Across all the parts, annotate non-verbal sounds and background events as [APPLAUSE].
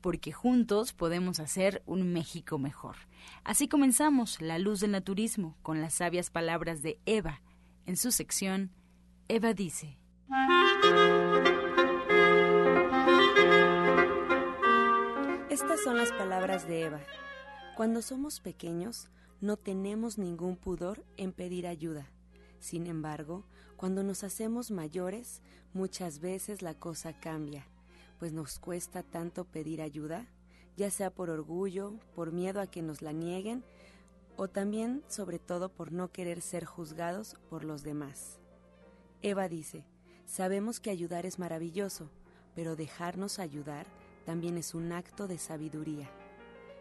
porque juntos podemos hacer un México mejor. Así comenzamos La Luz del Naturismo con las sabias palabras de Eva. En su sección, Eva dice. Estas son las palabras de Eva. Cuando somos pequeños, no tenemos ningún pudor en pedir ayuda. Sin embargo, cuando nos hacemos mayores, muchas veces la cosa cambia pues nos cuesta tanto pedir ayuda, ya sea por orgullo, por miedo a que nos la nieguen, o también sobre todo por no querer ser juzgados por los demás. Eva dice, sabemos que ayudar es maravilloso, pero dejarnos ayudar también es un acto de sabiduría.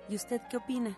¿Y usted qué opina?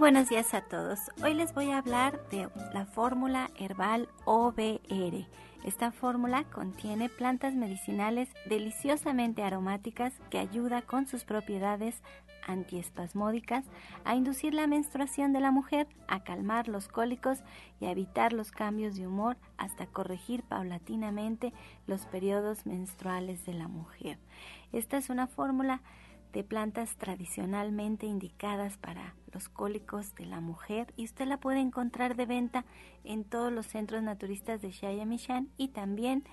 Buenos días a todos. Hoy les voy a hablar de la fórmula herbal OBR. Esta fórmula contiene plantas medicinales deliciosamente aromáticas que ayuda con sus propiedades antiespasmódicas a inducir la menstruación de la mujer, a calmar los cólicos y a evitar los cambios de humor hasta corregir paulatinamente los periodos menstruales de la mujer. Esta es una fórmula de plantas tradicionalmente indicadas para los cólicos de la mujer y usted la puede encontrar de venta en todos los centros naturistas de Shayamishan y también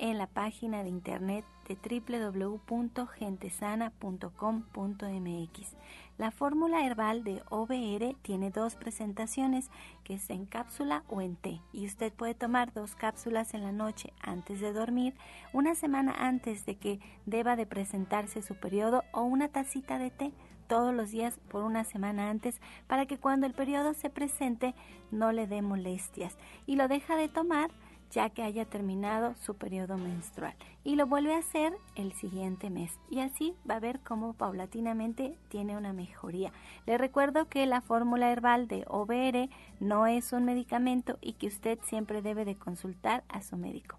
en la página de internet de www.gentesana.com.mx. La fórmula herbal de OBR tiene dos presentaciones, que es en cápsula o en té, y usted puede tomar dos cápsulas en la noche antes de dormir, una semana antes de que deba de presentarse su periodo o una tacita de té todos los días por una semana antes para que cuando el periodo se presente no le dé molestias y lo deja de tomar ya que haya terminado su periodo menstrual y lo vuelve a hacer el siguiente mes y así va a ver cómo paulatinamente tiene una mejoría. Le recuerdo que la fórmula herbal de OBR no es un medicamento y que usted siempre debe de consultar a su médico.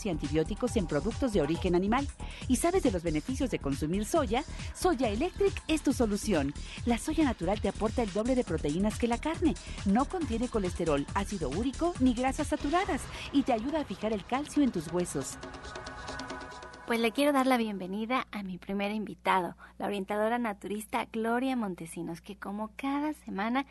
y antibióticos en productos de origen animal. ¿Y sabes de los beneficios de consumir soya? Soya Electric es tu solución. La soya natural te aporta el doble de proteínas que la carne. No contiene colesterol, ácido úrico ni grasas saturadas y te ayuda a fijar el calcio en tus huesos. Pues le quiero dar la bienvenida a mi primer invitado, la orientadora naturista Gloria Montesinos, que como cada semana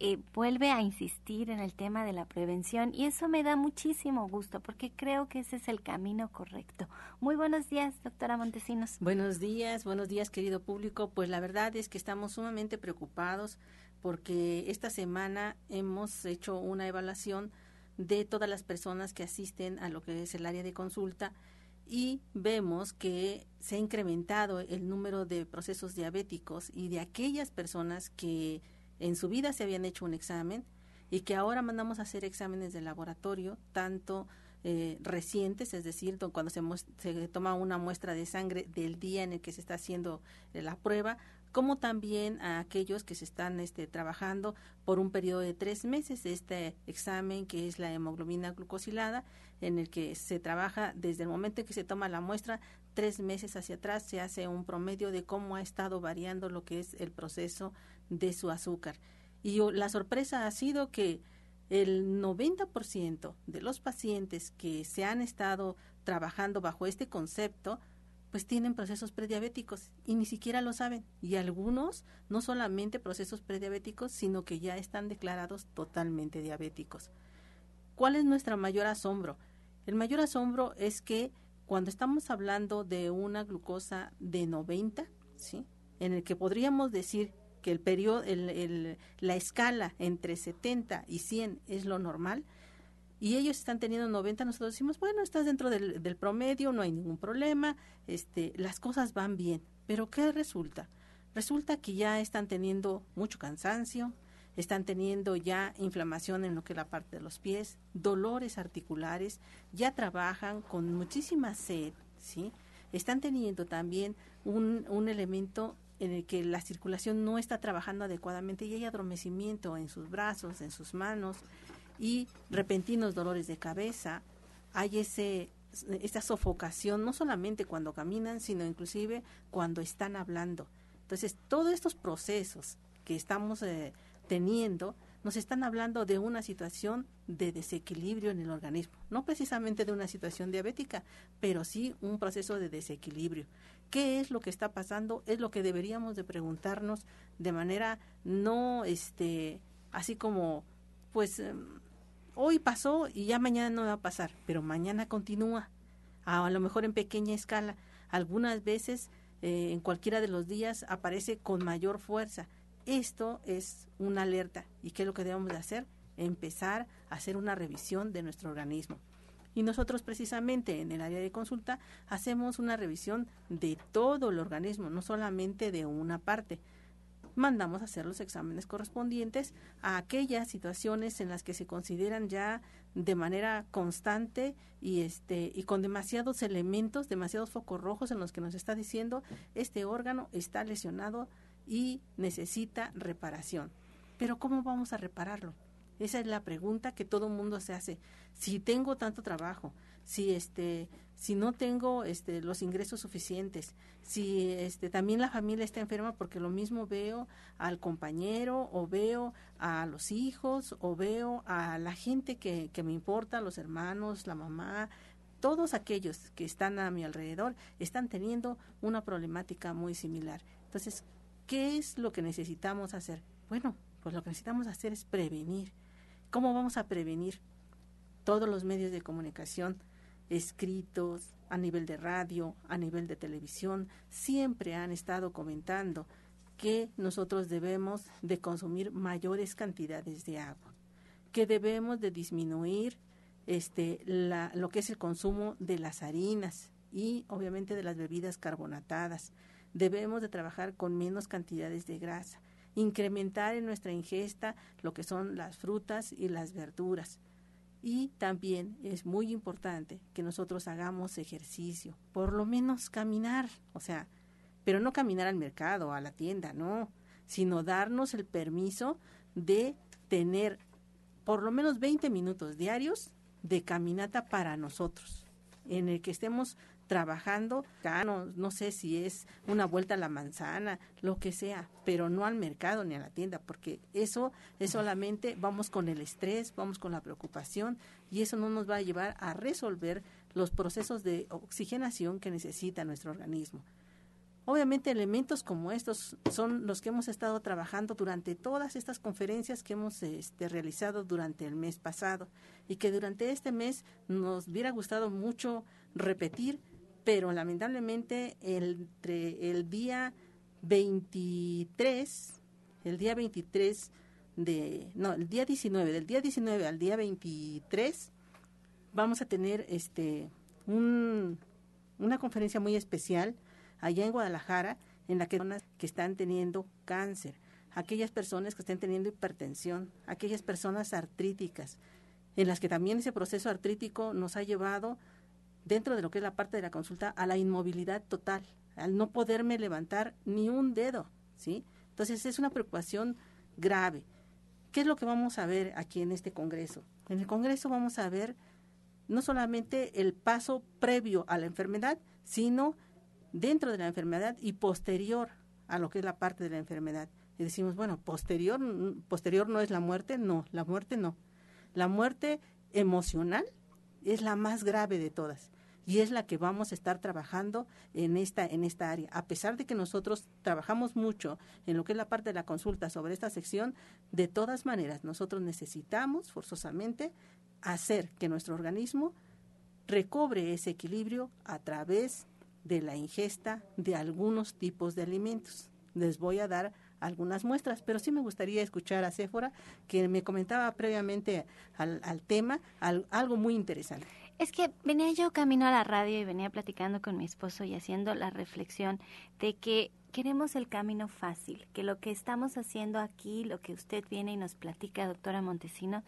eh, vuelve a insistir en el tema de la prevención y eso me da muchísimo gusto porque creo que ese es el camino correcto. Muy buenos días, doctora Montesinos. Buenos días, buenos días, querido público. Pues la verdad es que estamos sumamente preocupados porque esta semana hemos hecho una evaluación de todas las personas que asisten a lo que es el área de consulta y vemos que se ha incrementado el número de procesos diabéticos y de aquellas personas que en su vida se habían hecho un examen y que ahora mandamos a hacer exámenes de laboratorio, tanto eh, recientes, es decir, cuando se, se, toma una muestra de sangre del día en el que se está haciendo eh, la prueba, como también a aquellos que se están este, trabajando por un periodo de tres meses. Este examen, que es la hemoglobina glucosilada, en el que se trabaja desde el momento en que se toma la muestra, tres meses hacia atrás, se hace un promedio de cómo ha estado variando lo que es el proceso de su azúcar. Y la sorpresa ha sido que el 90% de los pacientes que se han estado trabajando bajo este concepto, pues tienen procesos prediabéticos y ni siquiera lo saben. Y algunos no solamente procesos prediabéticos, sino que ya están declarados totalmente diabéticos. ¿Cuál es nuestro mayor asombro? El mayor asombro es que cuando estamos hablando de una glucosa de 90, ¿sí? en el que podríamos decir que el periodo, el, la escala entre 70 y 100 es lo normal, y ellos están teniendo 90, nosotros decimos, bueno, estás dentro del, del, promedio, no hay ningún problema, este, las cosas van bien. Pero ¿qué resulta? Resulta que ya están teniendo mucho cansancio, están teniendo ya inflamación en lo que es la parte de los pies, dolores articulares, ya trabajan con muchísima sed, ¿sí? Están teniendo también un, un elemento en el que la circulación no está trabajando adecuadamente y hay adormecimiento en sus brazos, en sus manos y repentinos dolores de cabeza. Hay ese sofocación no solamente cuando caminan, sino inclusive cuando están hablando. Entonces, todos estos procesos que estamos eh, teniendo nos están hablando de una situación de desequilibrio en el organismo, no precisamente de una situación diabética, pero sí un proceso de desequilibrio. ¿Qué es lo que está pasando? Es lo que deberíamos de preguntarnos de manera no este así como pues em, hoy pasó y ya mañana no va a pasar, pero mañana continúa, a, lo mejor en pequeña escala. Algunas veces eh, en cualquiera de los días aparece con mayor fuerza. Esto es una alerta. ¿Y qué es lo que debemos de hacer? Empezar a hacer una revisión de nuestro organismo. Y nosotros precisamente en el área de consulta hacemos una revisión de todo el organismo, no solamente de una parte mandamos a hacer los exámenes correspondientes a aquellas situaciones en las que se consideran ya de manera constante y este y con demasiados elementos, demasiados focos rojos en los que nos está diciendo este órgano está lesionado y necesita reparación. Pero ¿cómo vamos a repararlo? Esa es la pregunta que todo el mundo se hace. Si tengo tanto trabajo, si este si no tengo este los ingresos suficientes, si este también la familia está enferma porque lo mismo veo al compañero o veo a los hijos o veo a la gente que, que me importa, los hermanos, la mamá, todos aquellos que están a mi alrededor están teniendo una problemática muy similar. Entonces, ¿qué es lo que necesitamos hacer? Bueno, pues lo que necesitamos hacer es prevenir. ¿Cómo vamos a prevenir? Todos los medios de comunicación escritos, a nivel de radio, a nivel de televisión, siempre han estado comentando que nosotros debemos de consumir mayores cantidades de agua, que debemos de disminuir este la, lo que es el consumo de las harinas y obviamente de las bebidas carbonatadas. Debemos de trabajar con menos cantidades de grasa, incrementar en nuestra ingesta lo que son las frutas y las verduras. Y también es muy importante que nosotros hagamos ejercicio, por lo menos caminar, o sea, pero no caminar al mercado, a la tienda, no, sino darnos el permiso de tener por lo menos 20 minutos diarios de caminata para nosotros, en el que estemos trabajando, no, no sé si es una vuelta a la manzana, lo que sea, pero no al mercado ni a la tienda, porque eso es solamente vamos con el estrés, vamos con la preocupación y eso no nos va a llevar a resolver los procesos de oxigenación que necesita nuestro organismo. Obviamente elementos como estos son los que hemos estado trabajando durante todas estas conferencias que hemos este, realizado durante el mes pasado y que durante este mes nos hubiera gustado mucho repetir pero lamentablemente entre el día 23, el día 23 de, no, el día 19, del día 19 al día 23, vamos a tener este un, una conferencia muy especial allá en Guadalajara en la que personas que están teniendo cáncer, aquellas personas que estén teniendo hipertensión, aquellas personas artríticas, en las que también ese proceso artrítico nos ha llevado, dentro de lo que es la parte de la consulta, a la inmovilidad total, al no poderme levantar ni un dedo, ¿sí? Entonces es una preocupación grave. ¿Qué es lo que vamos a ver aquí en este Congreso? En el Congreso vamos a ver no solamente el paso previo a la enfermedad, sino dentro de la enfermedad y posterior a lo que es la parte de la enfermedad. Y decimos, bueno, posterior, posterior no es la muerte, no, la muerte no. La muerte emocional es la más grave de todas y es la que vamos a estar trabajando en esta en esta área. A pesar de que nosotros trabajamos mucho en lo que es la parte de la consulta sobre esta sección, de todas maneras nosotros necesitamos forzosamente hacer que nuestro organismo recobre ese equilibrio a través de la ingesta de algunos tipos de alimentos. Les voy a dar algunas muestras, pero sí me gustaría escuchar a Céfora, que me comentaba previamente al, tema algo muy interesante. Es que venía yo camino a la radio y venía platicando con mi esposo y haciendo la reflexión de que queremos el camino fácil, que lo que estamos haciendo aquí, lo que usted viene y nos platica, doctora Montesino,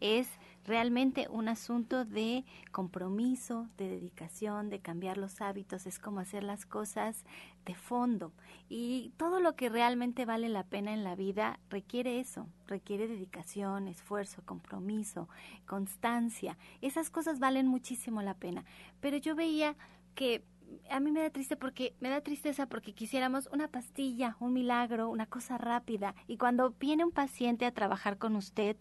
es realmente un asunto de compromiso, de dedicación, de cambiar los hábitos, es como hacer las cosas de fondo. Y todo lo que realmente vale la pena en la vida requiere eso, requiere dedicación, esfuerzo, compromiso, constancia. Esas cosas valen muchísimo la pena. Pero yo veía que a mí me da triste porque me da tristeza porque quisiéramos una pastilla, un milagro, una cosa rápida. Y cuando viene un paciente a trabajar con usted,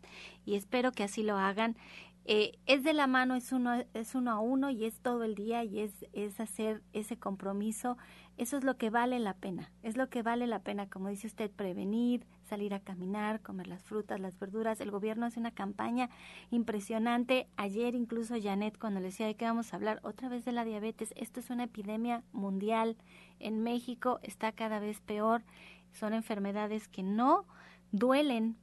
y espero que así lo hagan, eh, es de la mano, es uno, es uno a uno y es todo el día y es, es hacer ese compromiso. Eso es lo que vale la pena. Es lo que vale la pena, como dice usted, prevenir, salir a caminar, comer las frutas, las verduras. El gobierno hace una campaña impresionante. Ayer incluso Janet, cuando le decía de qué vamos a hablar, otra vez de la diabetes. Esto es una epidemia mundial. En México está cada vez peor. Son enfermedades que no duelen,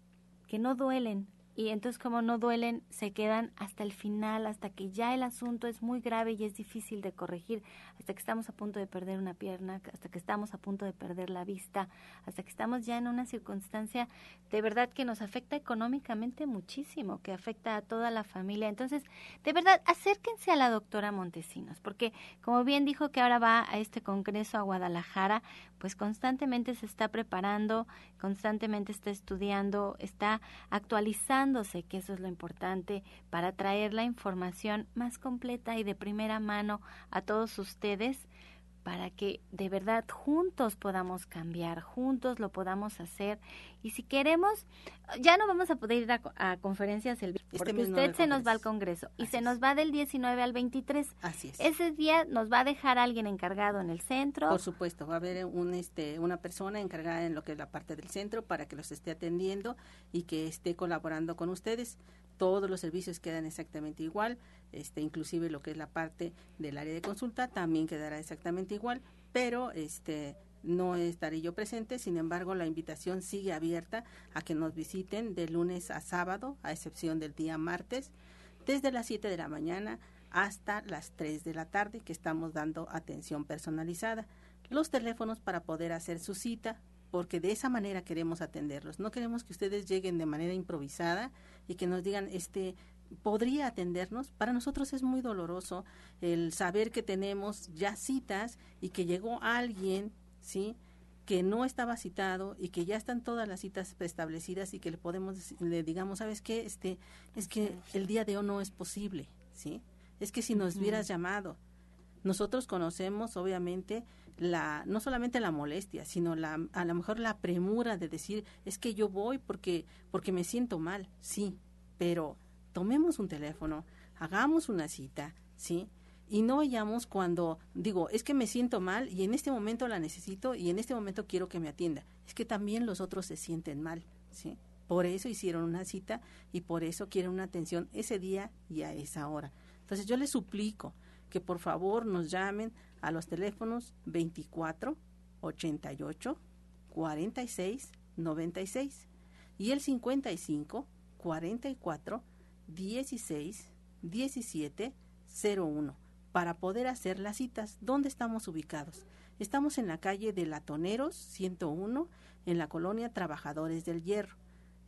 que no duelen, y entonces como no duelen, se quedan hasta el final, hasta que ya el asunto es muy grave y es difícil de corregir, hasta que estamos a punto de perder una pierna, hasta que estamos a punto de perder la vista, hasta que estamos ya en una circunstancia de verdad que nos afecta económicamente muchísimo, que afecta a toda la familia. Entonces, de verdad, acérquense a la doctora Montesinos, porque como bien dijo que ahora va a este congreso a Guadalajara, pues constantemente se está preparando, constantemente está estudiando, está que eso es lo importante, para traer la información más completa y de primera mano a todos ustedes para que de verdad juntos podamos cambiar, juntos lo podamos hacer. Y si queremos, ya no vamos a poder ir a, conferencias el este porque usted se nos va al Congreso y se nos va del 19 al 23. Así es. Ese día nos va a dejar alguien encargado en el centro. Por supuesto, va a haber un, este, una persona encargada en lo que es la parte del centro para que los esté atendiendo y que esté colaborando con ustedes todos los servicios quedan exactamente igual, este, inclusive lo que es la parte del área de consulta también quedará exactamente igual, pero este, no estaré yo presente, sin embargo la invitación sigue abierta a que nos visiten de lunes a sábado, a excepción del día martes, desde las 7 de la mañana hasta las 3 de la tarde que estamos dando atención personalizada. Los teléfonos para poder hacer su cita, porque de esa manera queremos atenderlos. No queremos que ustedes lleguen de manera improvisada y que nos digan, este, podría atendernos. Para nosotros es muy doloroso el saber que tenemos ya citas y que llegó alguien, ¿sí? que no estaba citado y que ya están todas las citas preestablecidas y que le podemos le digamos sabes qué este es que el día de hoy no es posible sí es que si nos hubieras llamado nosotros conocemos obviamente la no solamente la molestia, sino la a lo mejor la premura de decir, es que yo voy porque porque me siento mal, sí, pero tomemos un teléfono, hagamos una cita, ¿sí? Y no vayamos cuando digo, es que me siento mal y en este momento la necesito y en este momento quiero que me atienda. Es que también los otros se sienten mal, ¿sí? Por eso hicieron una cita y por eso quieren una atención ese día y a esa hora. Entonces yo les suplico que por favor nos llamen a los teléfonos 24 88 46 96 y el 55 44 16 17 01 para poder hacer las citas. ¿Dónde estamos ubicados? Estamos en la calle de Latoneros 101, en la colonia Trabajadores del Hierro.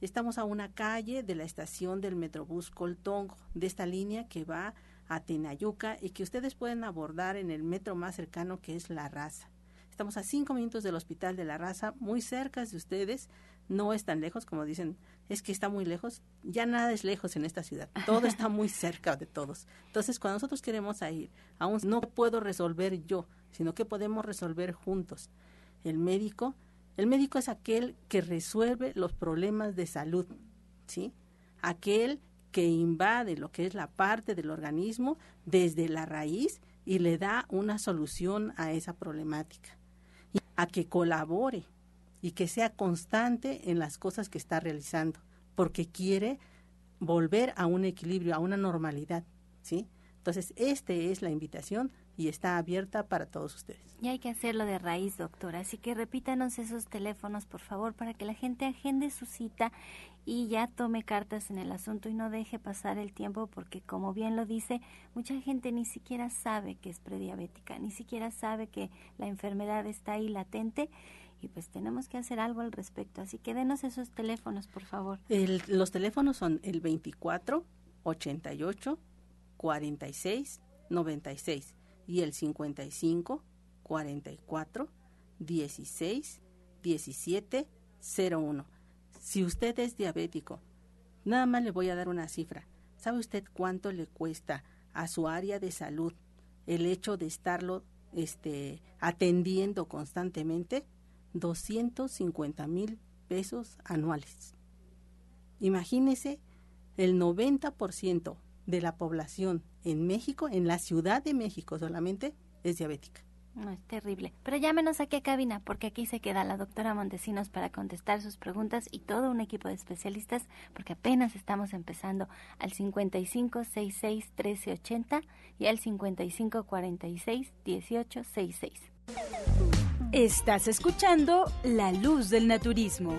Estamos a una calle de la estación del Metrobús Coltongo, de esta línea que va a Tenayuca y que ustedes pueden abordar en el metro más cercano que es La Raza. Estamos a cinco minutos del Hospital de la Raza, muy cerca de ustedes, no es tan lejos como dicen, es que está muy lejos, ya nada es lejos en esta ciudad, todo está muy [LAUGHS] cerca de todos. Entonces, cuando nosotros queremos ir, aún no puedo resolver yo, sino que podemos resolver juntos. El médico el médico es aquel que resuelve los problemas de salud, ¿sí? Aquel que invade lo que es la parte del organismo desde la raíz y le da una solución a esa problemática. Y a que colabore y que sea constante en las cosas que está realizando, porque quiere volver a un equilibrio, a una normalidad, ¿sí? Entonces, esta es la invitación y está abierta para todos ustedes. Y hay que hacerlo de raíz, doctora. Así que repítanos esos teléfonos, por favor, para que la gente agende su cita y ya tome cartas en el asunto y no deje pasar el tiempo porque, como bien lo dice, mucha gente ni siquiera sabe que es prediabética, ni siquiera sabe que la enfermedad está ahí latente y pues tenemos que hacer algo al respecto. Así que denos esos teléfonos, por favor. los teléfonos son el 24 88 46 96 y el 55 44 16 17 01. Si usted es diabético, nada más le voy a dar una cifra. ¿Sabe usted cuánto le cuesta a su área de salud el hecho de estarlo este, atendiendo constantemente? 250 mil pesos anuales. Imagínese el 90% de la población en México, en la Ciudad de México solamente, es diabética. No, es terrible. Pero llámenos aquí a cabina, porque aquí se queda la doctora Montesinos para contestar sus preguntas y todo un equipo de especialistas, porque apenas estamos empezando al 5566-1380 y al 5546-1866. Estás escuchando La Luz del Naturismo.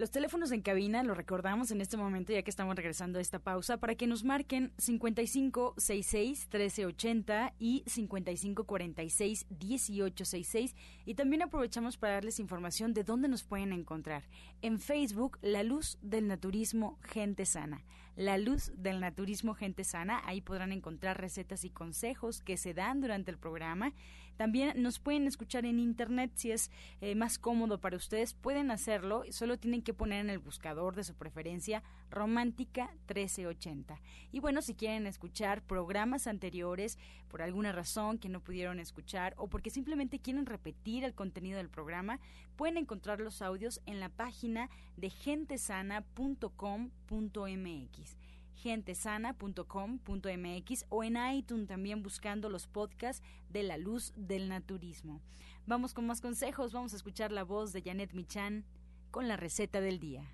Los teléfonos en cabina los recordamos en este momento ya que estamos regresando a esta pausa para que nos marquen 5566 1380 y 5546 1866 y también aprovechamos para darles información de dónde nos pueden encontrar. En Facebook, La Luz del Naturismo Gente Sana. La Luz del Naturismo Gente Sana, ahí podrán encontrar recetas y consejos que se dan durante el programa también nos pueden escuchar en internet si es eh, más cómodo para ustedes, pueden hacerlo, solo tienen que poner en el buscador de su preferencia Romántica 1380. Y bueno, si quieren escuchar programas anteriores por alguna razón que no pudieron escuchar o porque simplemente quieren repetir el contenido del programa, pueden encontrar los audios en la página de gentesana.com.mx gentesana.com.mx o en iTunes también buscando los podcasts de la luz del naturismo. Vamos con más consejos, vamos a escuchar la voz de Janet Michan con la receta del día.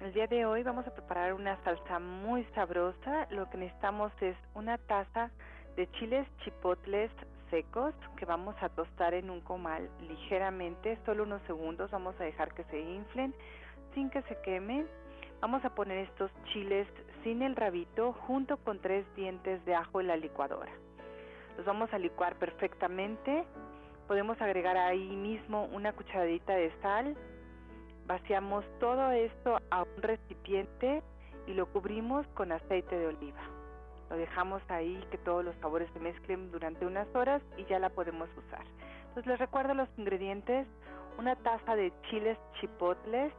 El día de hoy vamos a preparar una salsa muy sabrosa. Lo que necesitamos es una taza de chiles chipotles secos que vamos a tostar en un comal ligeramente, solo unos segundos, vamos a dejar que se inflen sin que se quemen. Vamos a poner estos chiles sin el rabito junto con tres dientes de ajo en la licuadora. Los vamos a licuar perfectamente. Podemos agregar ahí mismo una cucharadita de sal. Vaciamos todo esto a un recipiente y lo cubrimos con aceite de oliva. Lo dejamos ahí que todos los sabores se mezclen durante unas horas y ya la podemos usar. Entonces les recuerdo los ingredientes, una taza de chiles chipotles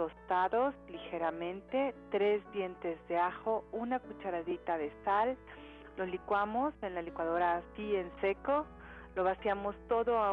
tostados ligeramente, tres dientes de ajo, una cucharadita de sal, lo licuamos en la licuadora así en seco, lo vaciamos todo a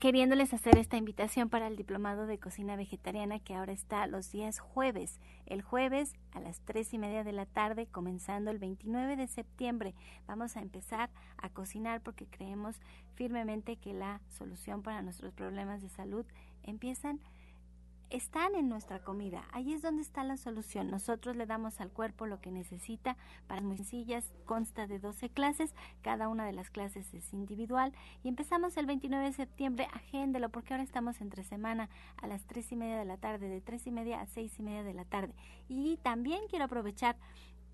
queriéndoles hacer esta invitación para el diplomado de cocina vegetariana que ahora está los días jueves. El jueves a las tres y media de la tarde, comenzando el 29 de septiembre, vamos a empezar a cocinar porque creemos firmemente que la solución para nuestros problemas de salud empiezan están en nuestra comida. Ahí es donde está la solución. Nosotros le damos al cuerpo lo que necesita. Para muy sencillas, consta de 12 clases. Cada una de las clases es individual. Y empezamos el 29 de septiembre. Agéndelo porque ahora estamos entre semana a las 3 y media de la tarde, de 3 y media a 6 y media de la tarde. Y también quiero aprovechar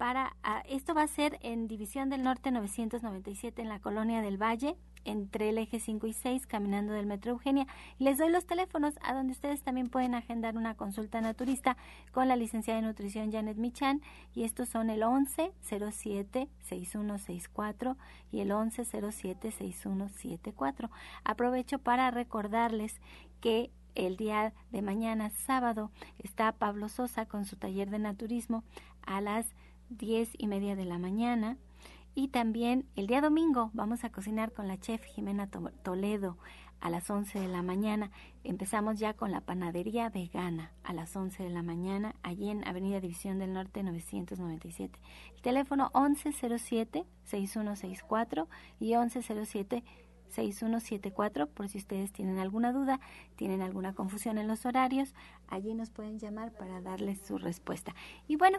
para, ah, esto va a ser en División del Norte 997 en la Colonia del Valle entre el eje 5 y 6 caminando del Metro Eugenia. Les doy los teléfonos a donde ustedes también pueden agendar una consulta naturista con la licenciada de nutrición Janet Michan y estos son el 11 07 6164 y el 11 07 6174. Aprovecho para recordarles que el día de mañana, sábado, está Pablo Sosa con su taller de naturismo a las diez y media de la mañana y también el día domingo vamos a cocinar con la chef Jimena Toledo a las 11 de la mañana. Empezamos ya con la panadería vegana a las 11 de la mañana, allí en Avenida División del Norte 997. El teléfono 1107-6164 y 1107-6174 por si ustedes tienen alguna duda, tienen alguna confusión en los horarios, allí nos pueden llamar para darles su respuesta. Y bueno,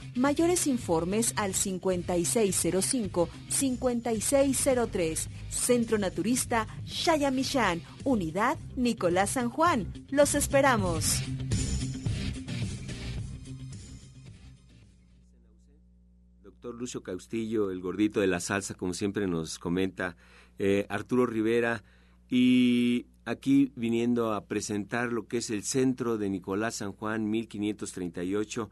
Mayores informes al 5605-5603. Centro Naturista Shayamishan, Unidad Nicolás San Juan. Los esperamos. Doctor Lucio Caustillo, el gordito de la salsa, como siempre nos comenta, eh, Arturo Rivera, y aquí viniendo a presentar lo que es el centro de Nicolás San Juan 1538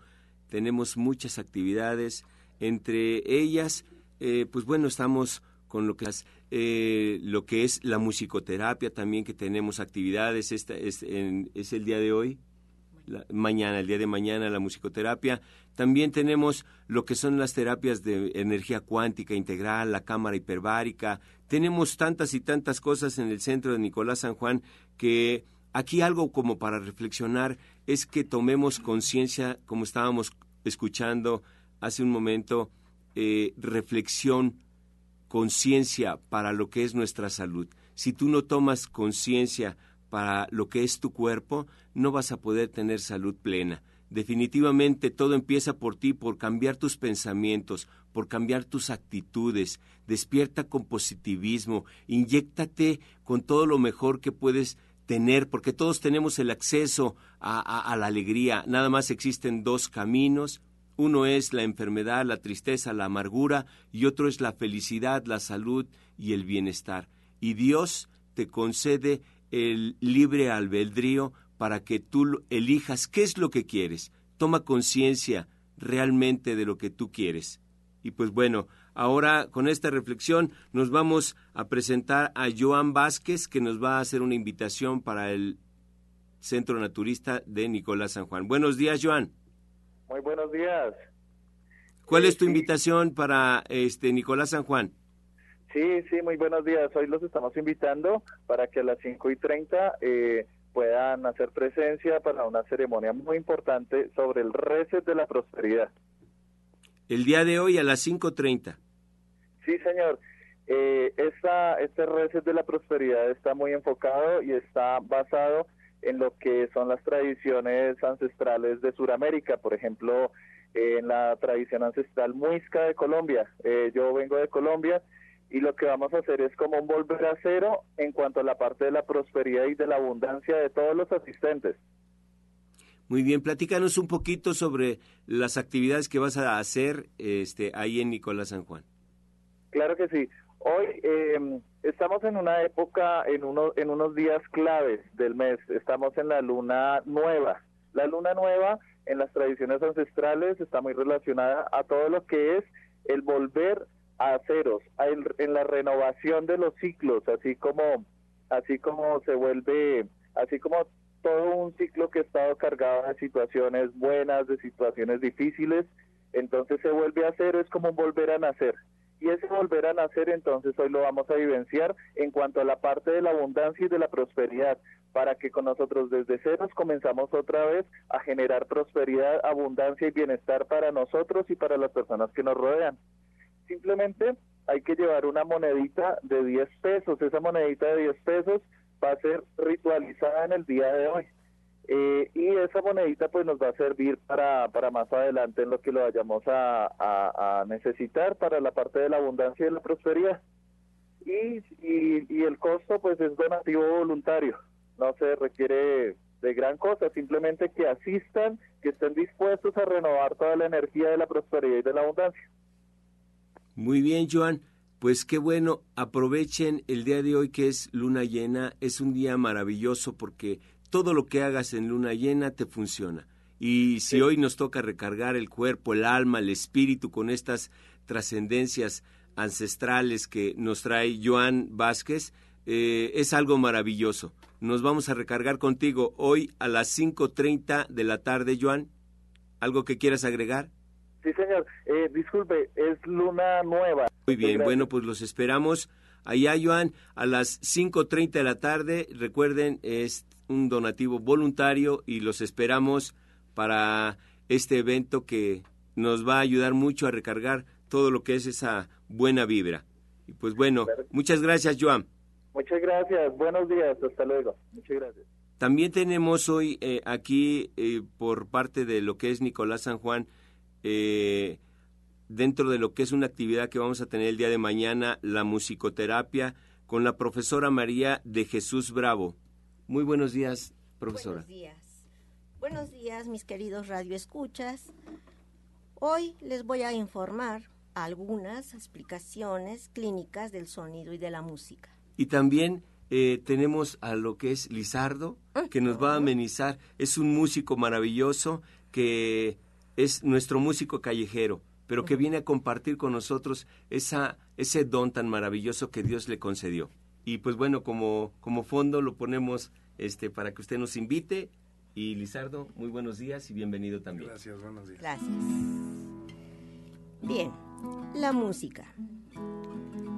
tenemos muchas actividades, entre ellas, eh, pues bueno, estamos con lo que, eh, lo que es la musicoterapia también, que tenemos actividades, esta, es, es el día de hoy, mañana, el día de mañana, la musicoterapia. También tenemos lo que son las terapias de energía cuántica integral, la cámara hiperbárica. Tenemos tantas y tantas cosas en el centro de Nicolás San Juan que aquí algo como para reflexionar es que tomemos conciencia, como estábamos escuchando hace un momento, eh, reflexión, conciencia para lo que es nuestra salud. Si tú no tomas conciencia para lo que es tu cuerpo, no vas a poder tener salud plena. Definitivamente todo empieza por ti, por cambiar tus pensamientos, por cambiar tus actitudes. Despierta con positivismo, inyéctate con todo lo mejor que puedes tener, porque todos tenemos el acceso a, la alegría. Nada más existen dos caminos. Uno es la enfermedad, la tristeza, la amargura, y otro es la felicidad, la salud y el bienestar. Y Dios te concede el libre albedrío para que tú elijas qué es lo que quieres. Toma conciencia realmente de lo que tú quieres. Y pues bueno, Ahora, con esta reflexión, nos vamos a presentar a Joan Vázquez, que nos va a hacer una invitación para el Centro Naturista de Nicolás San Juan. Buenos días, Joan. Muy buenos días. ¿Cuál es tu invitación para este Nicolás San Juan? Sí, sí, muy buenos días. Hoy los estamos invitando para que a las 5 y 30 eh, puedan hacer presencia para una ceremonia muy importante sobre el reset de la prosperidad. El día de hoy a las 5.30. Sí, señor. Eh, esta, este reset de la prosperidad está muy enfocado y está basado en lo que son las tradiciones ancestrales de Sudamérica, por ejemplo, en la tradición ancestral muisca de Colombia. Eh, yo vengo de Colombia y lo que vamos a hacer es como un volver a cero en cuanto a la parte de la prosperidad y de la abundancia de todos los asistentes. Muy bien, platícanos un poquito sobre las actividades que vas a hacer este, ahí en Nicolás San Juan. Claro que sí. Hoy em, estamos en una época, en, uno, en unos días claves del mes. Estamos en la luna nueva. La luna nueva en las tradiciones ancestrales está muy relacionada a todo lo que es el volver a ceros, en la renovación de los ciclos, así como, así como se vuelve, así como todo un ciclo que ha estado cargado de situaciones buenas, de situaciones difíciles, entonces se vuelve a cero, es como volver a nacer. Y ese volver a nacer, entonces hoy lo vamos a vivenciar en cuanto a la parte de la abundancia y de la prosperidad, para que con nosotros desde ceros comenzamos otra vez a generar prosperidad, abundancia y bienestar para nosotros y para las personas que nos rodean. Simplemente hay que llevar una monedita de 10 pesos. Esa monedita de 10 pesos va a ser ritualizada en el día de hoy. Eh, y esa monedita pues nos va a servir para, para más adelante en lo que lo vayamos a, necesitar para la parte de la abundancia y la prosperidad. Y, y, el costo pues es donativo voluntario, no se requiere de gran cosa, simplemente que asistan, que estén dispuestos a renovar toda la energía de la prosperidad y de la abundancia. Muy bien, Joan. Pues qué bueno, aprovechen el día de hoy que es luna llena, es un día maravilloso porque todo lo que hagas en luna llena te funciona. Y si hoy nos toca recargar el cuerpo, el alma, el espíritu con estas trascendencias ancestrales que nos trae Joan Vázquez, eh, es algo maravilloso. Nos vamos a recargar contigo hoy a las 5.30 de la tarde, Joan. ¿Algo que quieras agregar? Sí, señor. Eh, disculpe, es luna nueva. Muy bien, bueno, pues los esperamos allá, Joan, a las 5.30 de la tarde. Recuerden, es un donativo voluntario y los esperamos para este evento que nos va a ayudar mucho a recargar todo lo que es esa buena vibra. Y pues bueno, muchas gracias, Joan. Muchas gracias, buenos días, hasta luego. Muchas gracias. También tenemos hoy eh, aquí, eh, por parte de lo que es Nicolás San Juan, eh, dentro de lo que es una actividad que vamos a tener el día de mañana, la musicoterapia, con la profesora María de Jesús Bravo. Muy buenos días, profesora. Buenos días. Buenos días, mis queridos radioescuchas. Hoy les voy a informar algunas explicaciones clínicas del sonido y de la música. Y también eh, tenemos a lo que es Lizardo, que nos va a amenizar. Es un músico maravilloso que es nuestro músico callejero, pero que viene a compartir con nosotros esa, ese don tan maravilloso que Dios le concedió. Y pues bueno, como, como fondo lo ponemos este, para que usted nos invite. Y Lizardo, muy buenos días y bienvenido también. Gracias, buenos días. Gracias. Bien, la música.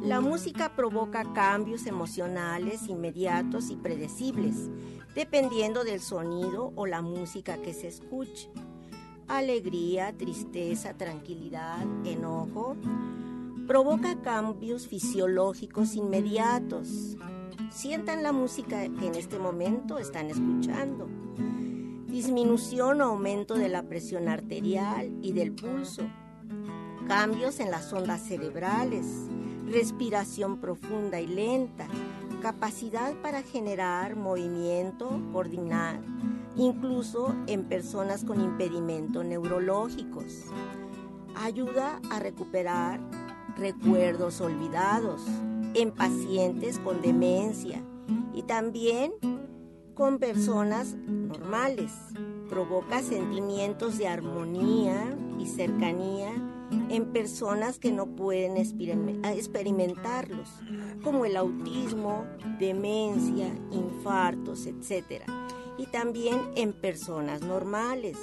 La música provoca cambios emocionales inmediatos y predecibles, dependiendo del sonido o la música que se escuche. Alegría, tristeza, tranquilidad, enojo, provoca cambios fisiológicos inmediatos, Sientan la música que en este momento están escuchando. Disminución o aumento de la presión arterial y del pulso. Cambios en las ondas cerebrales. Respiración profunda y lenta. Capacidad para generar movimiento, coordinar, incluso en personas con impedimento neurológicos. Ayuda a recuperar recuerdos olvidados, en pacientes con demencia y también con personas normales. Provoca sentimientos de armonía y cercanía en personas que no pueden experimentarlos, como el autismo, demencia, infartos, etc. Y también en personas normales.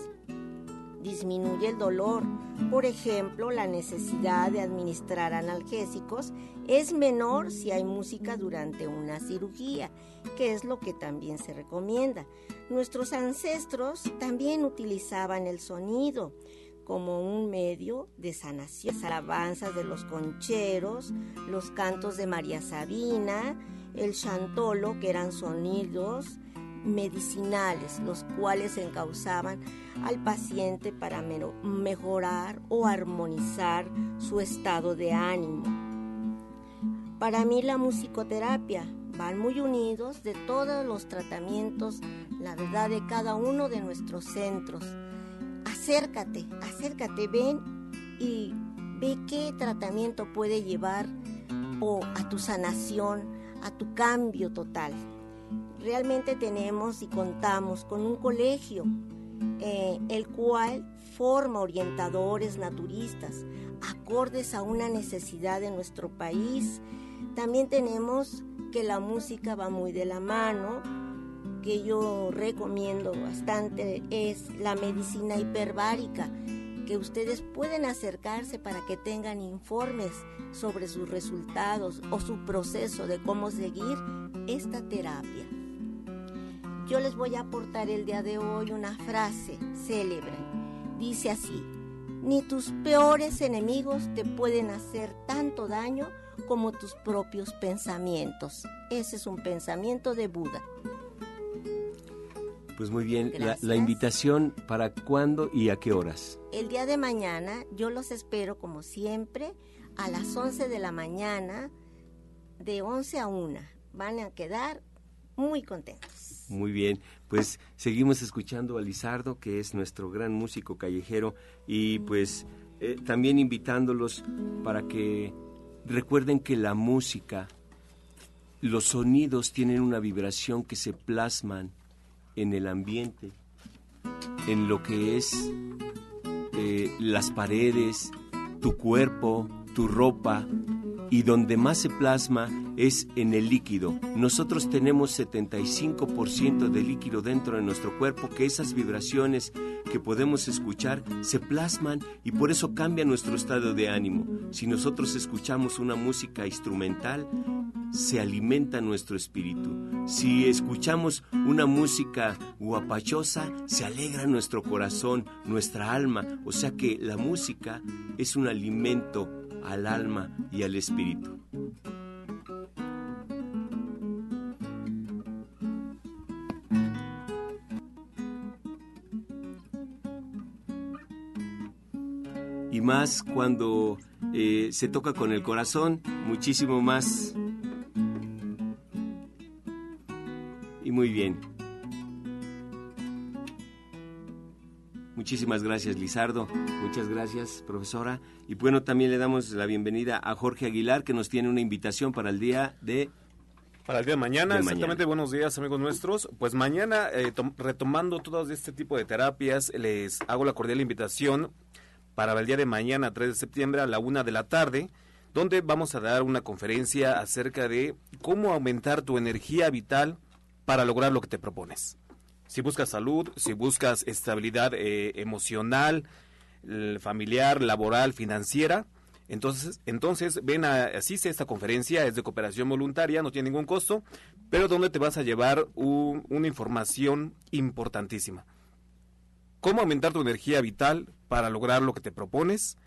Disminuye el dolor. Por ejemplo, la necesidad de administrar analgésicos es menor si hay música durante una cirugía, que es lo que también se recomienda. Nuestros ancestros también utilizaban el sonido como un medio de sanación. Las alabanzas de los concheros, los cantos de María Sabina, el chantolo, que eran sonidos medicinales, los cuales encauzaban al paciente para mejorar o armonizar su estado de ánimo. Para mí la musicoterapia van muy unidos de todos los tratamientos, la verdad de cada uno de nuestros centros. Acércate, acércate, ven y ve qué tratamiento puede llevar o a tu sanación, a tu cambio total. Realmente tenemos y contamos con un colegio eh, el cual forma orientadores naturistas acordes a una necesidad de nuestro país. También tenemos que la música va muy de la mano, que yo recomiendo bastante es la medicina hiperbárica, que ustedes pueden acercarse para que tengan informes sobre sus resultados o su proceso de cómo seguir esta terapia. Yo les voy a aportar el día de hoy una frase célebre. Dice así, ni tus peores enemigos te pueden hacer tanto daño como tus propios pensamientos. Ese es un pensamiento de Buda. Pues muy bien, la, la, invitación para cuándo y a qué horas. El día de mañana yo los espero como siempre a las 11 de la mañana, de 11 a 1. Van a quedar muy contentos. Muy bien, pues seguimos escuchando a Lizardo, que es nuestro gran músico callejero, y pues eh, también invitándolos para que recuerden que la música, los sonidos tienen una vibración que se plasman en el ambiente, en lo que es eh, las paredes, tu cuerpo, tu ropa, y donde más se plasma es en el líquido. Nosotros tenemos 75% de líquido dentro de nuestro cuerpo que esas vibraciones que podemos escuchar se plasman y por eso cambia nuestro estado de ánimo. Si nosotros escuchamos una música instrumental, se alimenta nuestro espíritu. Si escuchamos una música guapachosa, se alegra nuestro corazón, nuestra alma. O sea que la música es un alimento al alma y al espíritu. Y más cuando eh, se toca con el corazón, muchísimo más. Y muy bien. Muchísimas gracias, Lizardo. Muchas gracias, profesora. Y bueno, también le damos la bienvenida a Jorge Aguilar, que nos tiene una invitación para el día de... Para el día de mañana, exactamente. Buenos días, amigos nuestros. Pues mañana, eh, retomando todo este tipo de terapias, les hago la cordial invitación para el día de mañana, 3 de septiembre, a la una de la tarde, donde vamos a dar una conferencia acerca de cómo aumentar tu energía vital para lograr lo que te propones si buscas salud, si buscas estabilidad eh, emocional, familiar, laboral, financiera, entonces, entonces ven a, asiste a esta conferencia, es de cooperación voluntaria, no tiene ningún costo, pero donde te vas a llevar una información importantísima. Cómo aumentar tu energía vital para lograr lo que te propones,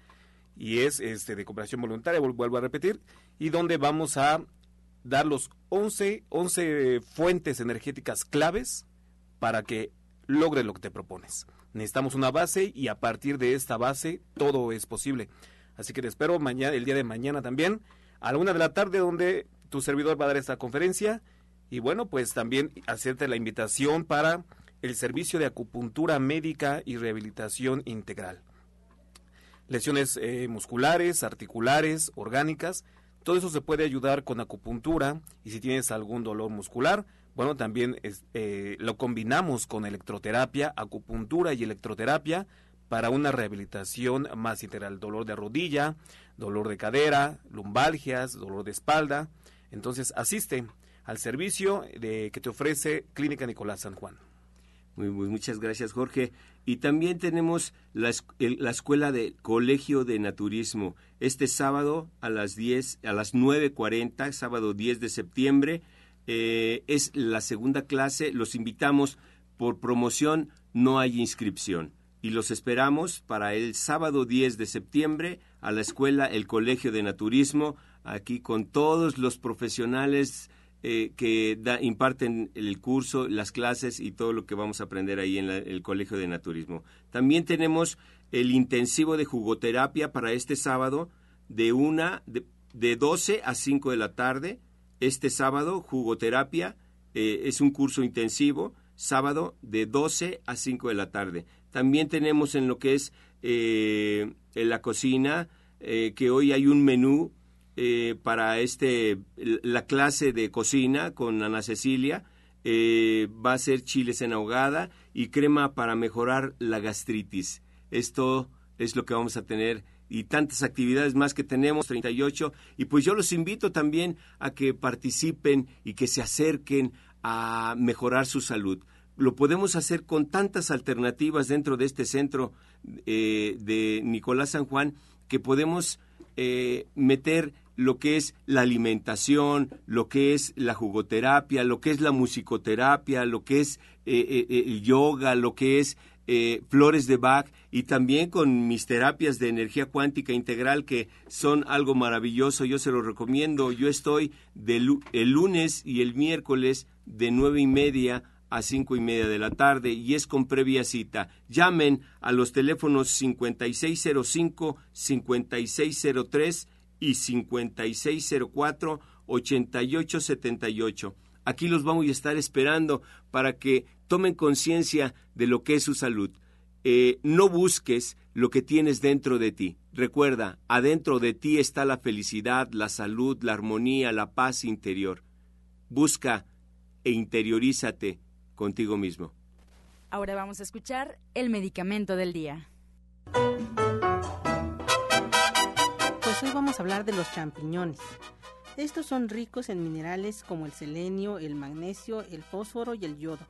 y es este de cooperación voluntaria, vuelvo a repetir, y donde vamos a dar los 11, 11 fuentes energéticas claves para que logres lo que te propones. Necesitamos una base y a partir de esta base todo es posible. Así que te espero mañana, el día de mañana también, a la una de la tarde, donde tu servidor va a dar esta conferencia. Y bueno, pues también hacerte la invitación para el servicio de acupuntura médica y rehabilitación integral. Lesiones eh, musculares, articulares, orgánicas, todo eso se puede ayudar con acupuntura y si tienes algún dolor muscular, bueno, también eh, lo combinamos con electroterapia, acupuntura y electroterapia para una rehabilitación más integral. Dolor de rodilla, dolor de cadera, lumbalgias, dolor de espalda. Entonces, asiste al servicio de, que te ofrece Clínica Nicolás San Juan. Muy, muchas gracias, Jorge. Y también tenemos la, la, Escuela de Colegio de Naturismo. Este sábado a las 10, a las 9.40, sábado 10 de septiembre, eh, es la segunda clase. Los invitamos por promoción, no hay inscripción. Y los esperamos para el sábado 10 de septiembre a la escuela El Colegio de Naturismo, aquí con todos los profesionales eh, que imparten el curso, las clases y todo lo que vamos a aprender ahí en el Colegio de Naturismo. También tenemos el intensivo de jugoterapia para este sábado de una de, de 12 a 5 de la tarde. Este sábado, jugoterapia, eh, es un curso intensivo, sábado de 12 a 5 de la tarde. También tenemos en lo que es eh, en la cocina, que hoy hay un menú eh, para este la clase de cocina con Ana Cecilia. Eh, va a ser chiles en ahogada y crema para mejorar la gastritis. Esto es lo que vamos a tener y tantas actividades más que tenemos, 38. Y pues yo los invito también a que participen y que se acerquen a mejorar su salud. Lo podemos hacer con tantas alternativas dentro de este centro eh, de Nicolás San Juan que podemos meter lo que es la alimentación, lo que es la jugoterapia, lo que es la musicoterapia, lo que es eh, eh, eh, el yoga, lo que es flores de Bach y también con mis terapias de energía cuántica integral que son algo maravilloso. Yo se lo recomiendo. Yo estoy el lunes y el miércoles de nueve y media a cinco y media de la tarde y es con previa cita. Llamen a los teléfonos 5605 5603 y 5604-8878. Aquí los vamos a estar esperando para que tomen conciencia de lo que es su salud. Eh, no busques lo que tienes dentro de ti. Recuerda, adentro de ti está la felicidad, la salud, la armonía, la paz interior. Busca e interiorízate contigo mismo. Ahora vamos a escuchar el medicamento del día. hoy vamos a hablar de los champiñones. Estos son ricos en minerales como el selenio, el magnesio, el fósforo y el yodo,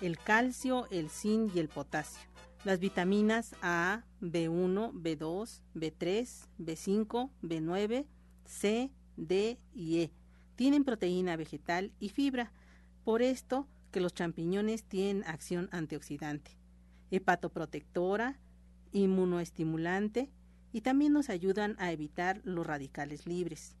el calcio, el zinc y el potasio, las vitaminas A, B1, B2, B3, B5, B9, C, D y E. Tienen proteína vegetal y fibra, por esto que los champiñones tienen acción antioxidante, hepatoprotectora, inmunoestimulante, y también nos ayudan a evitar los radicales libres.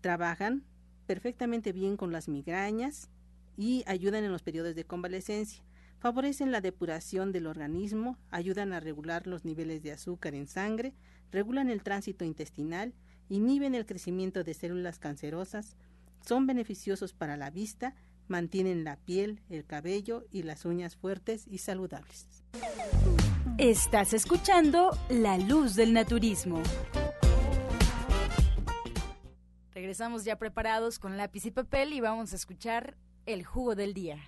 Trabajan perfectamente bien con las migrañas y ayudan en los periodos de convalecencia. Favorecen la depuración del organismo, ayudan a regular los niveles de azúcar en sangre, regulan el tránsito intestinal, inhiben el crecimiento de células cancerosas, son beneficiosos para la vista, mantienen la piel, el cabello y las uñas fuertes y saludables. Estás escuchando La Luz del Naturismo. Regresamos ya preparados con lápiz y papel y vamos a escuchar el jugo del día.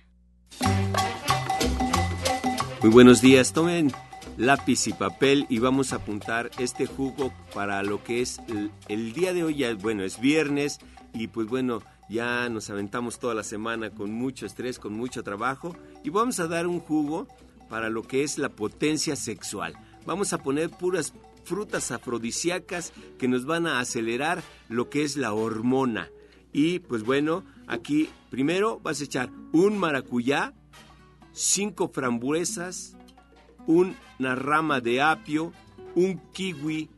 Muy buenos días, tomen lápiz y papel y vamos a apuntar este jugo para lo que es el, día de hoy, ya, bueno, es viernes y pues bueno, ya nos aventamos toda la semana con mucho estrés, con mucho trabajo y vamos a dar un jugo para lo que es la potencia sexual. Vamos a poner puras frutas afrodisíacas que nos van a acelerar lo que es la hormona. Y pues bueno, aquí primero vas a echar un maracuyá, cinco frambuesas, una rama de apio, un kiwi,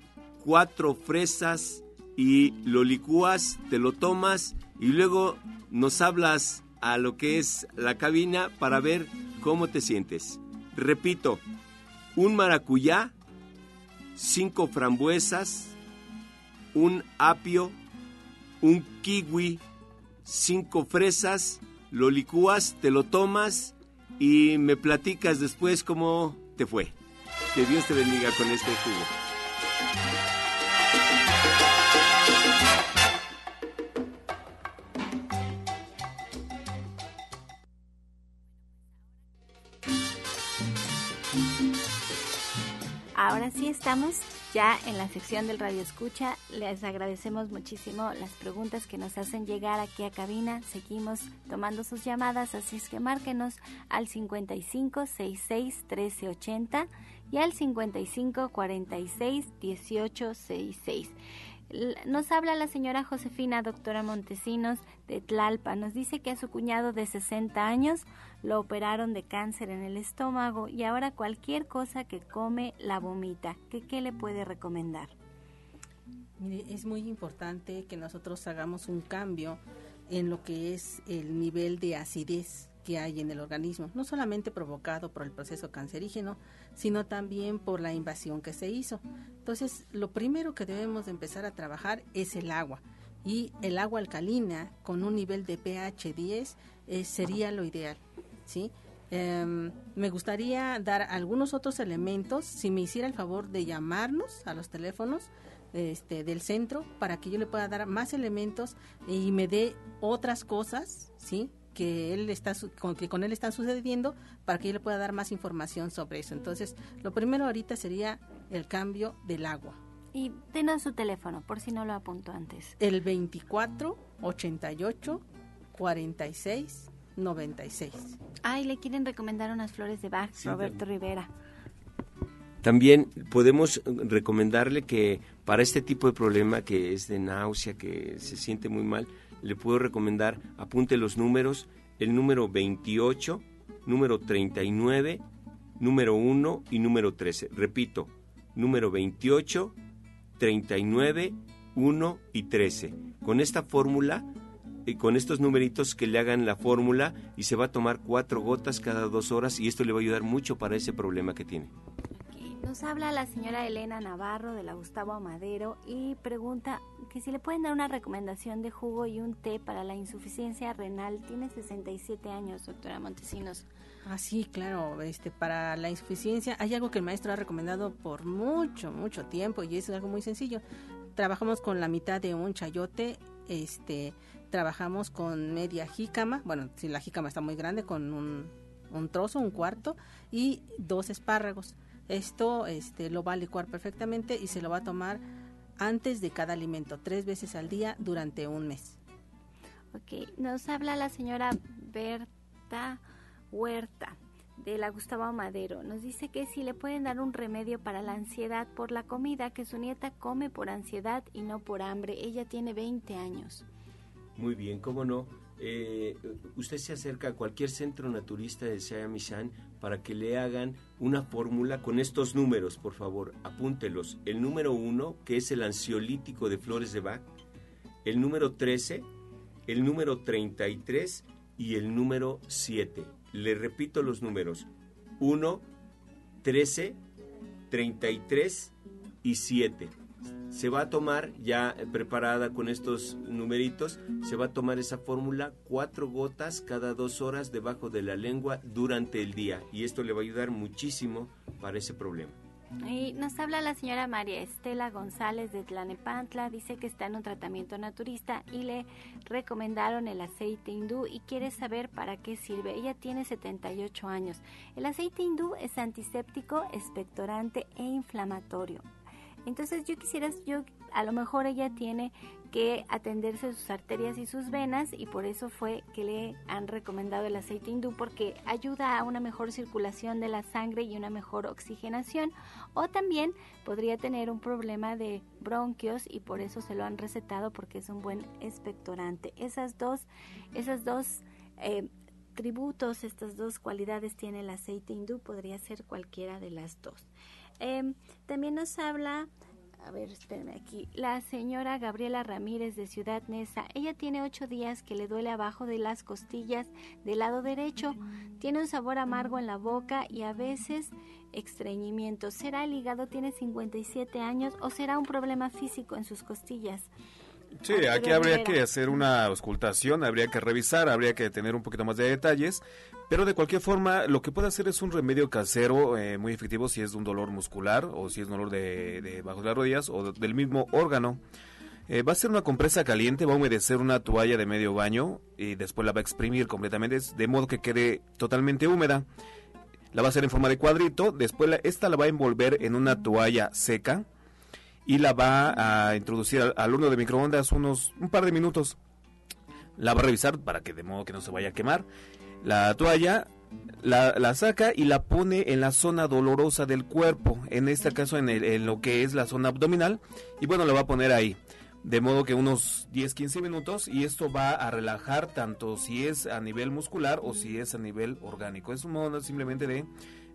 cuatro fresas y lo licúas, te lo tomas y luego nos hablas a lo que es la cabina para ver cómo te sientes. Repito, un maracuyá, cinco frambuesas, un apio, un kiwi, cinco fresas, lo licúas, te lo tomas y me platicas después cómo te fue. Que Dios te bendiga con este jugo. Estamos ya en la sección del Radio Escucha. Les agradecemos muchísimo las preguntas que nos hacen llegar aquí a cabina. Seguimos tomando sus llamadas, así es que márquenos al 55 66 1380 y al 55 46 18 66. Nos habla la señora Josefina, doctora Montesinos, de Tlalpa. Nos dice que a su cuñado de 60 años lo operaron de cáncer en el estómago y ahora cualquier cosa que come la vomita. ¿Qué, qué le puede recomendar? Mire, es muy importante que nosotros hagamos un cambio en lo que es el nivel de acidez que hay en el organismo, no solamente provocado por el proceso cancerígeno, sino también por la invasión que se hizo. Entonces, lo primero que debemos de empezar a trabajar es el agua. Y el agua alcalina con un nivel de pH 10 eh, sería lo ideal. ¿Sí? Em, me gustaría dar algunos otros elementos, si me hiciera el favor de llamarnos a los teléfonos este, del centro para que yo le pueda dar más elementos y me dé otras cosas, ¿sí? que él está con, que con él están sucediendo para que yo le pueda dar más información sobre eso. Entonces, lo primero ahorita sería el cambio del agua. Y denos su teléfono, por si no lo apunto antes. El 24 88 46 96. Ay, le quieren recomendar unas flores de Bach, Roberto Rivera. También podemos recomendarle que para este tipo de problema que es de náusea, que se siente muy mal, le puedo recomendar, apunte los números, el número 28, número 39, número 1 y número 13. Repito, número 28, 39, 1 y 13. Con esta fórmula, con estos numeritos que le hagan la fórmula y se va a tomar cuatro gotas cada dos horas y esto le va a ayudar mucho para ese problema que tiene. Nos habla la señora Elena Navarro de la Gustavo Amadero y pregunta que si le pueden dar una recomendación de jugo y un té para la insuficiencia renal. Tiene 67 años, doctora Montesinos. Ah, sí, claro. Este, para la insuficiencia hay algo que el maestro ha recomendado por mucho, mucho tiempo y es algo muy sencillo. Trabajamos con la mitad de un chayote, este, trabajamos con media jícama, bueno, si la jícama está muy grande, con un, un trozo, un cuarto y dos espárragos esto este, lo va a licuar perfectamente y se lo va a tomar antes de cada alimento, tres veces al día durante un mes. Ok, nos habla la señora Berta Huerta de la Gustavo Madero. Nos dice que si le pueden dar un remedio para la ansiedad por la comida, que su nieta come por ansiedad y no por hambre. Ella tiene 20 años. Muy bien, cómo no. Eh, usted se acerca a cualquier centro naturista de Sayamishan para que le hagan una fórmula con estos números, por favor, apúntelos. El número 1, que es el ansiolítico de flores de Bach, el número 13, el número 33 y el número 7. Le repito los números. 1, 13, 33 y 7 se va a tomar ya preparada con estos numeritos, se va a tomar esa fórmula cuatro gotas cada dos horas debajo de la lengua durante el día y esto le va a ayudar muchísimo para ese problema. Y nos habla la señora María Estela González de Tlanepantla, dice que está en un tratamiento naturista y le recomendaron el aceite hindú y quiere saber para qué sirve. Ella tiene 78 años. El aceite hindú es antiséptico, expectorante e inflamatorio. Entonces yo quisiera, yo a lo mejor ella tiene que atenderse sus arterias y sus venas y por eso fue que le han recomendado el aceite hindú porque ayuda a una mejor circulación de la sangre y una mejor oxigenación o también podría tener un problema de bronquios y por eso se lo han recetado porque es un buen expectorante. Esas dos, esas dos eh, tributos, estas dos cualidades tiene el aceite hindú, podría ser cualquiera de las dos. Em, también nos habla, a ver, espérenme aquí, la señora Gabriela Ramírez de Ciudad Neza. Ella tiene ocho días que le duele abajo de las costillas del lado derecho. Tiene un sabor amargo en la boca y a veces estreñimiento. ¿Será el hígado? Tiene 57 años o será un problema físico en sus costillas? Sí, aquí habría que hacer una auscultación, habría que revisar, habría que tener un poquito más de detalles, pero de cualquier forma lo que puede hacer es un remedio casero eh, muy efectivo si es un dolor muscular o si es dolor de, de bajo las rodillas o del mismo órgano. Eh, va a ser una compresa caliente, va a humedecer una toalla de medio baño y después la va a exprimir completamente, de modo que quede totalmente húmeda. La va a hacer en forma de cuadrito. Después esta la va a envolver en una toalla seca y la va a introducir al, horno de microondas unos un par de minutos. La va a revisar para que de modo que no se vaya a quemar. La toalla la, saca y la pone en la zona dolorosa del cuerpo, en este caso en, en lo que es la zona abdominal, y bueno, la va a poner ahí de modo que unos 10-15 minutos y esto va a relajar tanto si es a nivel muscular o si es a nivel orgánico. Es un modo simplemente de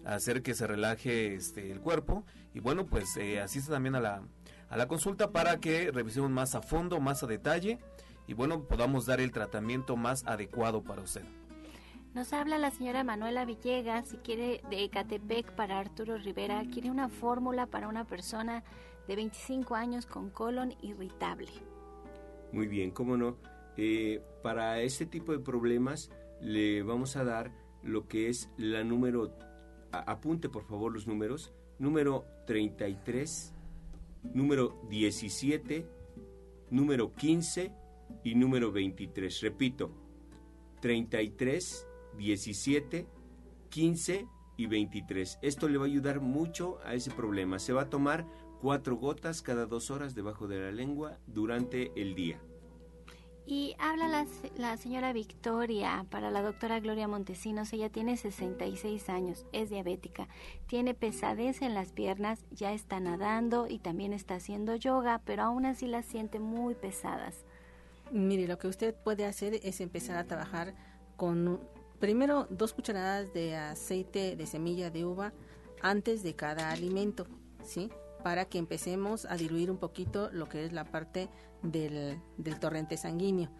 hacer que se relaje este, el cuerpo y bueno, pues eh, asiste también a la, a la consulta para que revisemos más a fondo, más a detalle y bueno, podamos dar el tratamiento más adecuado para usted. Nos habla la señora Manuela Villegas, si quiere de Ecatepec para Arturo Rivera, quiere una fórmula para una persona de 25 años con colon irritable. Muy bien, cómo no. Eh, para este tipo de problemas le vamos a dar lo que es la número, apunte por favor los números, número 33, número 17, número 15 y número 23. Repito, 33, 17, 15 y 23. Esto le va a ayudar mucho a ese problema. Se va a tomar cuatro gotas cada dos horas debajo de la lengua durante el día. Y habla la, la, señora Victoria para la doctora Gloria Montesinos. Ella tiene 66 años, es diabética, tiene pesadez en las piernas, ya está nadando y también está haciendo yoga, pero aún así las siente muy pesadas. Mire, lo que usted puede hacer es empezar a trabajar con primero dos cucharadas de aceite de semilla de uva antes de cada alimento, ¿sí? para que empecemos a diluir un poquito lo que es la parte del, torrente sanguíneo.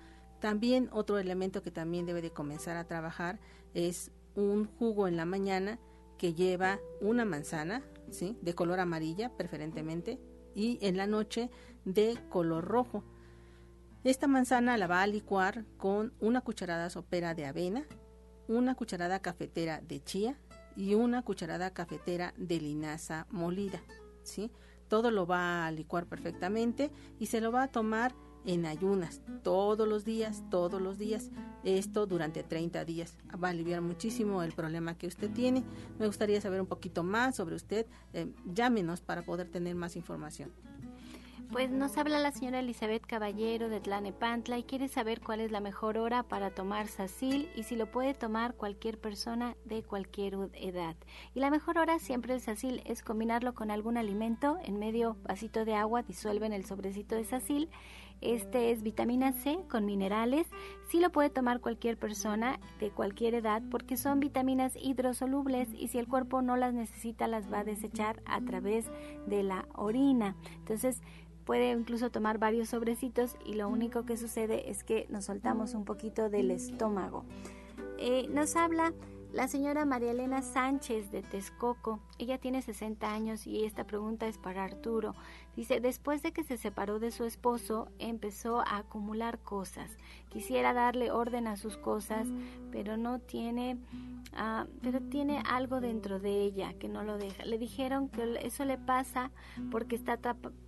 También otro elemento que también debe de comenzar a trabajar es un jugo en la mañana que lleva una manzana, ¿sí? de color amarilla preferentemente, y en la noche de color rojo. Esta manzana la va a licuar con una cucharada sopera de avena, una cucharada cafetera de chía y una cucharada cafetera de linaza molida. ¿sí? Todo lo va a licuar perfectamente y se lo va a tomar en ayunas todos los días, todos los días, esto durante 30 días. Va a aliviar muchísimo el problema que usted tiene. Me gustaría saber un poquito más sobre usted. Eh, llámenos para poder tener más información. Pues nos habla la señora Elizabeth Caballero de Tlanepantla y quiere saber cuál es la mejor hora para tomar sacil y si lo puede tomar cualquier persona de cualquier edad. Y la mejor hora siempre el sacil es combinarlo con algún alimento en medio vasito de agua, disuelven el sobrecito de sacil. Este es vitamina C con minerales. Sí lo puede tomar cualquier persona de cualquier edad porque son vitaminas hidrosolubles y si el cuerpo no las necesita las va a desechar a través de la orina. Entonces, puede incluso tomar varios sobrecitos y lo único que sucede es que nos soltamos un poquito del estómago. Eh, nos habla la señora María Elena Sánchez de Texcoco, ella tiene 60 años y esta pregunta es para Arturo. Dice, después de que se separó de su esposo, empezó a acumular cosas. Quisiera darle orden a sus cosas, pero no tiene, uh, pero tiene algo dentro de ella que no lo deja. Le dijeron que eso le pasa porque está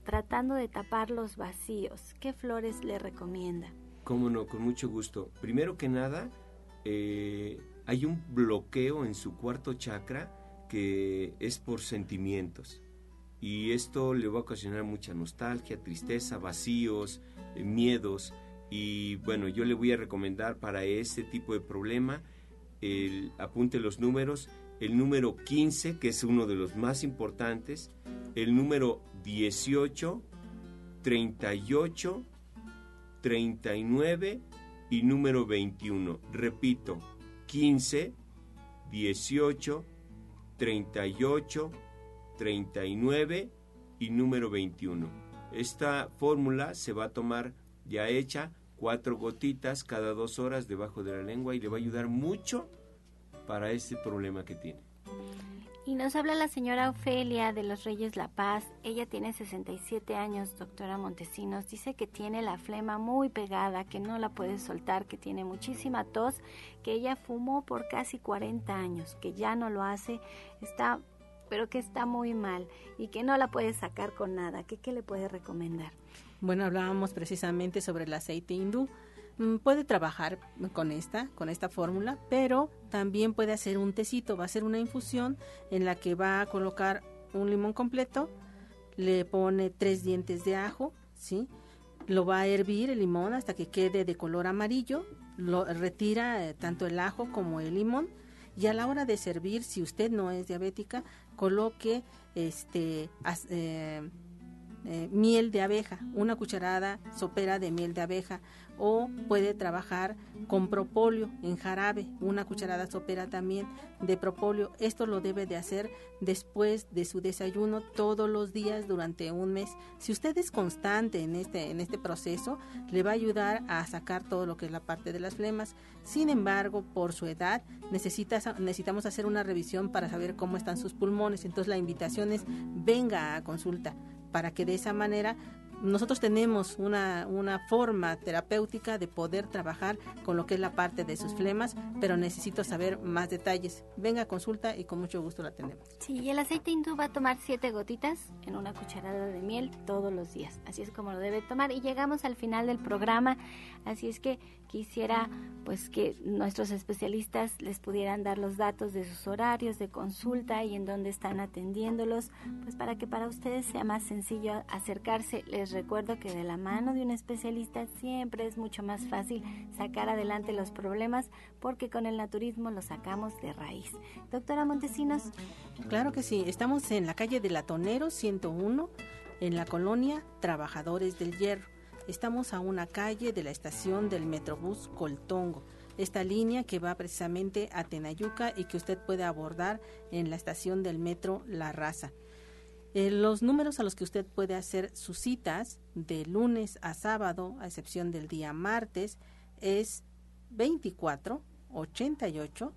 tratando de tapar los vacíos. ¿Qué flores le recomienda? Cómo no, con mucho gusto. Primero que nada, eh hay un bloqueo en su cuarto chakra que es por sentimientos. Y esto le va a ocasionar mucha nostalgia, tristeza, vacíos, eh, miedos. Y bueno, yo le voy a recomendar para este tipo de problema, el, apunte los números, el número 15, que es uno de los más importantes, el número 18, 38, 39 y número 21. Repito, 15, 18, 38, 39 y número 21. Esta fórmula se va a tomar ya hecha, cuatro gotitas cada dos horas debajo de la lengua y le va a ayudar mucho para este problema que tiene. Y nos habla la señora Ofelia de los Reyes La Paz. Ella tiene 67 años, doctora Montesinos. Dice que tiene la flema muy pegada, que no la puede soltar, que tiene muchísima tos, que ella fumó por casi 40 años, que ya no lo hace, está, pero que está muy mal y que no la puede sacar con nada. ¿Qué, qué le puede recomendar? Bueno, hablábamos precisamente sobre el aceite hindú. Mm, puede trabajar con esta, con esta fórmula, pero también puede hacer un tecito, va a ser una infusión en la que va a colocar un limón completo, le pone tres dientes de ajo, ¿sí? Lo va a hervir el limón hasta que quede de color amarillo, lo retira eh, tanto el ajo como el limón y a la hora de servir, si usted no es diabética, coloque este eh, eh, miel de abeja, una cucharada sopera de miel de abeja o puede trabajar con propóleo en jarabe, una cucharada sopera también de propóleo. Esto lo debe de hacer después de su desayuno todos los días durante un mes. Si usted es constante en este en este proceso, le va a ayudar a sacar todo lo que es la parte de las flemas. Sin embargo, por su edad, necesita, necesitamos hacer una revisión para saber cómo están sus pulmones. Entonces la invitación es venga a consulta para que de esa manera nosotros tenemos una, una forma terapéutica de poder trabajar con lo que es la parte de sus flemas, pero necesito saber más detalles. Venga consulta y con mucho gusto la atendemos. Sí, y el aceite hindú va a tomar siete gotitas en una cucharada de miel todos los días. Así es como lo debe tomar. Y llegamos al final del programa, así es que quisiera pues que nuestros especialistas les pudieran dar los datos de sus horarios de consulta y en dónde están atendiéndolos, pues para que para ustedes sea más sencillo acercarse. Les recuerdo que de la mano de un especialista siempre es mucho más fácil sacar adelante los problemas porque con el naturismo los sacamos de raíz. Doctora Montesinos. Claro que sí, estamos en la calle de Latonero 101, en la colonia Trabajadores del Hierro. Estamos a una calle de la estación del Metrobús Coltongo esta línea que va precisamente a Tenayuca y que usted puede abordar en la estación del metro La Raza. Eh, los números a los que usted puede hacer sus citas de lunes a sábado, a excepción del día martes, es 24 88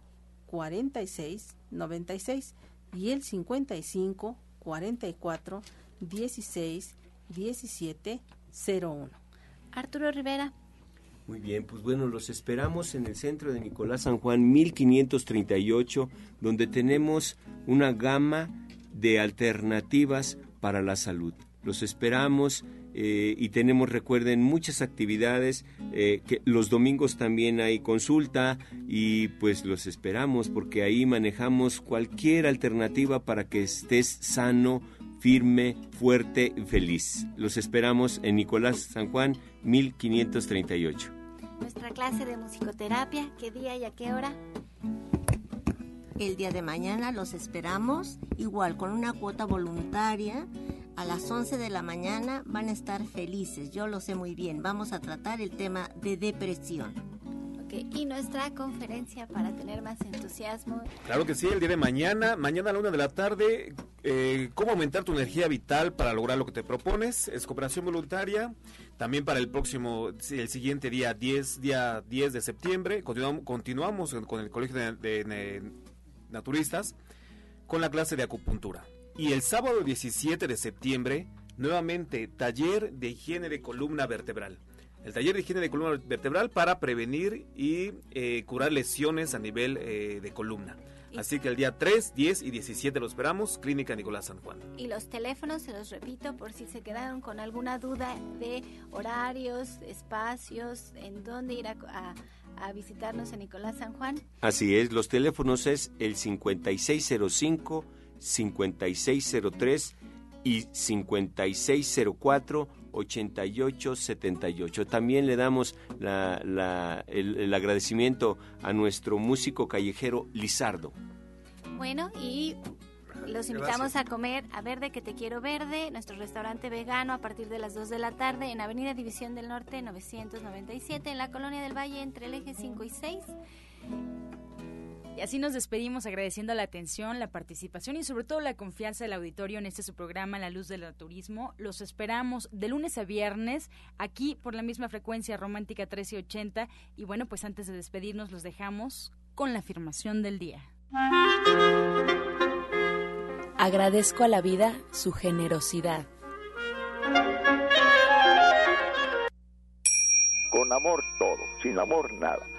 46 96 y el 55 44 16 17 01. Arturo Rivera. Muy bien, pues bueno, los esperamos en el centro de Nicolás San Juan 1538, donde tenemos una gama de alternativas para la salud. Los esperamos eh, y tenemos, recuerden, muchas actividades. Eh, que los domingos también hay consulta y pues los esperamos porque ahí manejamos cualquier alternativa para que estés sano, firme, fuerte y feliz. Los esperamos en Nicolás San Juan 1538. Nuestra clase de musicoterapia, ¿qué día y a qué hora? El día de mañana los esperamos, igual con una cuota voluntaria. A las 11 de la mañana van a estar felices, yo lo sé muy bien. Vamos a tratar el tema de depresión. Y nuestra conferencia para tener más entusiasmo. Claro que sí, el día de mañana, mañana a la una de la tarde, eh, cómo aumentar tu energía vital para lograr lo que te propones, es cooperación voluntaria. También para el próximo, el siguiente día 10, día 10 de septiembre, continuamos, continuamos con el Colegio de naturistas con la clase de acupuntura. Y el sábado 17 de septiembre, nuevamente, taller de higiene de columna vertebral. El taller de higiene de columna vertebral para prevenir y eh, curar lesiones a nivel eh, de columna. Así que el día 3, 10 y 17 lo esperamos, Clínica Nicolás San Juan. Y los teléfonos, se los repito, por si se quedaron con alguna duda de horarios, espacios, en dónde ir a a visitarnos en Nicolás San Juan. Así es, los teléfonos es el 5605, 5603 y 5604 8878. También le damos la, el agradecimiento a nuestro músico callejero Lizardo. Bueno, y los invitamos a comer a Verde que te quiero verde, nuestro restaurante vegano a partir de las 2 de la tarde en Avenida División del Norte 997 en la Colonia del Valle entre el eje 5 y 6. Y así nos despedimos agradeciendo la atención, la participación y sobre todo la confianza del auditorio en este su programa La Luz del Turismo. Los esperamos de lunes a viernes aquí por la misma frecuencia romántica 1380 y bueno, pues antes de despedirnos los dejamos con la afirmación del día. Agradezco a la vida su generosidad. Con amor todo, sin amor nada.